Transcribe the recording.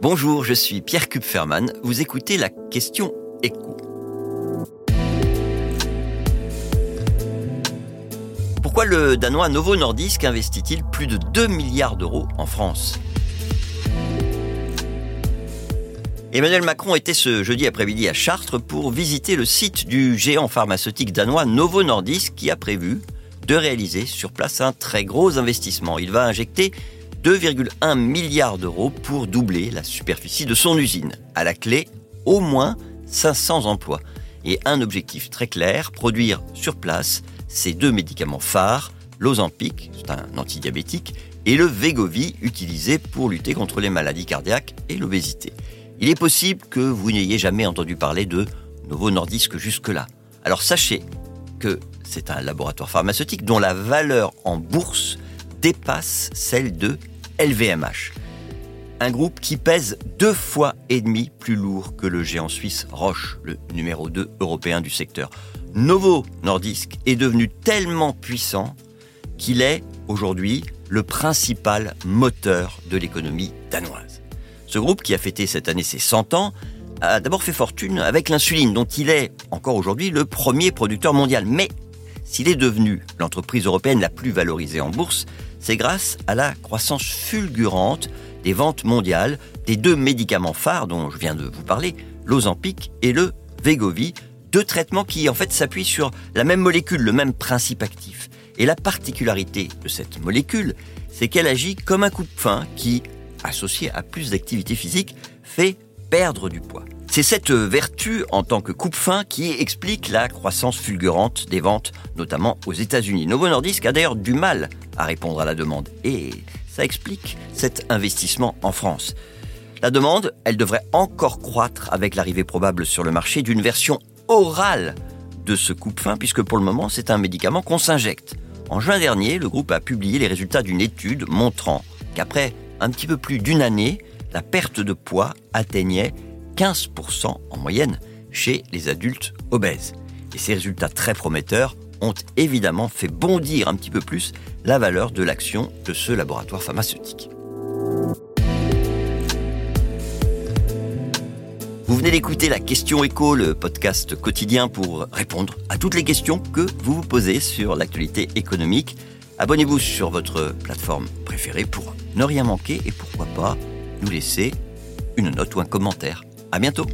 Bonjour, je suis Pierre Kupferman. Vous écoutez la question écho. Pourquoi le Danois Novo Nordisk investit-il plus de 2 milliards d'euros en France? Emmanuel Macron était ce jeudi après-midi à Chartres pour visiter le site du géant pharmaceutique danois Novo Nordisk qui a prévu de réaliser sur place un très gros investissement. Il va injecter 2,1 milliards d'euros pour doubler la superficie de son usine. À la clé, au moins 500 emplois. Et un objectif très clair, produire sur place ces deux médicaments phares, l'Ozempic, c'est un antidiabétique, et le Vegovi, utilisé pour lutter contre les maladies cardiaques et l'obésité. Il est possible que vous n'ayez jamais entendu parler de Novo Nordisk jusque-là. Alors sachez que c'est un laboratoire pharmaceutique dont la valeur en bourse dépasse celle de LVMH. Un groupe qui pèse deux fois et demi plus lourd que le géant suisse Roche, le numéro 2 européen du secteur. Novo Nordisk est devenu tellement puissant qu'il est aujourd'hui le principal moteur de l'économie danoise. Ce groupe, qui a fêté cette année ses 100 ans, a d'abord fait fortune avec l'insuline, dont il est encore aujourd'hui le premier producteur mondial. Mais s'il est devenu l'entreprise européenne la plus valorisée en bourse, c'est grâce à la croissance fulgurante des ventes mondiales des deux médicaments phares dont je viens de vous parler, l'Ozempic et le Vegovi, deux traitements qui en fait s'appuient sur la même molécule, le même principe actif. Et la particularité de cette molécule, c'est qu'elle agit comme un coup de fin qui, associé à plus d'activité physique, fait perdre du poids. C'est cette vertu en tant que coupe-fin qui explique la croissance fulgurante des ventes, notamment aux États-Unis. Novo Nordisk a d'ailleurs du mal à répondre à la demande et ça explique cet investissement en France. La demande, elle devrait encore croître avec l'arrivée probable sur le marché d'une version orale de ce coupe-fin puisque pour le moment c'est un médicament qu'on s'injecte. En juin dernier, le groupe a publié les résultats d'une étude montrant qu'après un petit peu plus d'une année, la perte de poids atteignait 15% en moyenne chez les adultes obèses. Et ces résultats très prometteurs ont évidemment fait bondir un petit peu plus la valeur de l'action de ce laboratoire pharmaceutique. Vous venez d'écouter la question écho, le podcast quotidien pour répondre à toutes les questions que vous vous posez sur l'actualité économique. Abonnez-vous sur votre plateforme préférée pour ne rien manquer et pourquoi pas nous laisser une note ou un commentaire. À bientôt.